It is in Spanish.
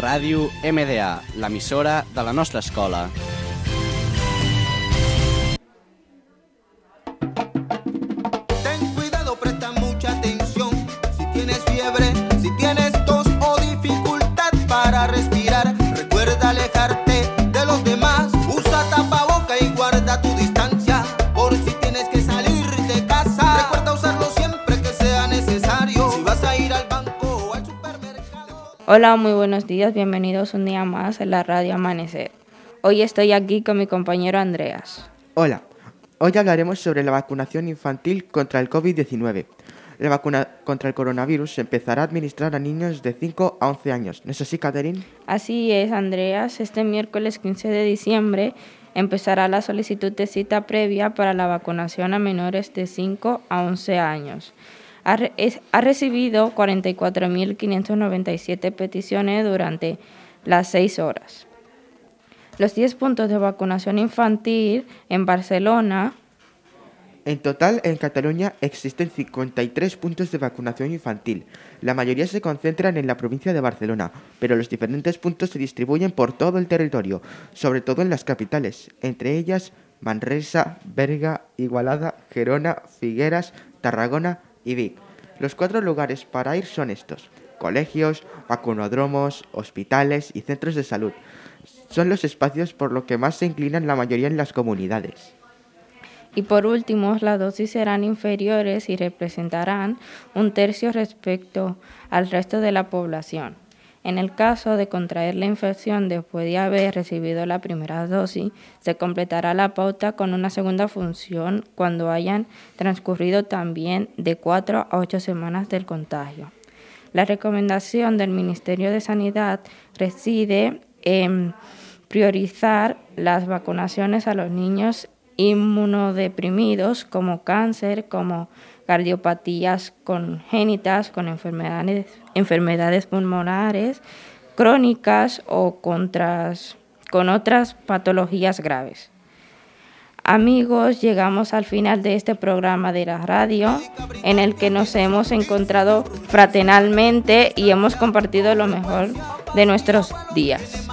Ràdio MDA, l'emissora de la nostra escola. Ten cuidado, presta mucha atención. Si tienes fiebre, si tienes Hola, muy buenos días, bienvenidos un día más en la radio Amanecer. Hoy estoy aquí con mi compañero Andreas. Hola, hoy hablaremos sobre la vacunación infantil contra el COVID-19. La vacuna contra el coronavirus se empezará a administrar a niños de 5 a 11 años. ¿No es así, Catherine? Así es, Andreas, este miércoles 15 de diciembre empezará la solicitud de cita previa para la vacunación a menores de 5 a 11 años. Ha, es- ha recibido 44.597 peticiones durante las 6 horas. Los 10 puntos de vacunación infantil en Barcelona En total, en Cataluña existen 53 puntos de vacunación infantil. La mayoría se concentran en la provincia de Barcelona, pero los diferentes puntos se distribuyen por todo el territorio, sobre todo en las capitales, entre ellas Manresa, Berga, Igualada, Gerona, Figueras, Tarragona y Vic. Los cuatro lugares para ir son estos: colegios, vacunodromos, hospitales y centros de salud. Son los espacios por lo que más se inclinan la mayoría en las comunidades. Y por último, las dosis serán inferiores y representarán un tercio respecto al resto de la población. En el caso de contraer la infección después de haber recibido la primera dosis, se completará la pauta con una segunda función cuando hayan transcurrido también de 4 a 8 semanas del contagio. La recomendación del Ministerio de Sanidad reside en priorizar las vacunaciones a los niños inmunodeprimidos como cáncer, como cardiopatías congénitas, con enfermedades, enfermedades pulmonares crónicas o contras- con otras patologías graves. Amigos, llegamos al final de este programa de la radio en el que nos hemos encontrado fraternalmente y hemos compartido lo mejor de nuestros días.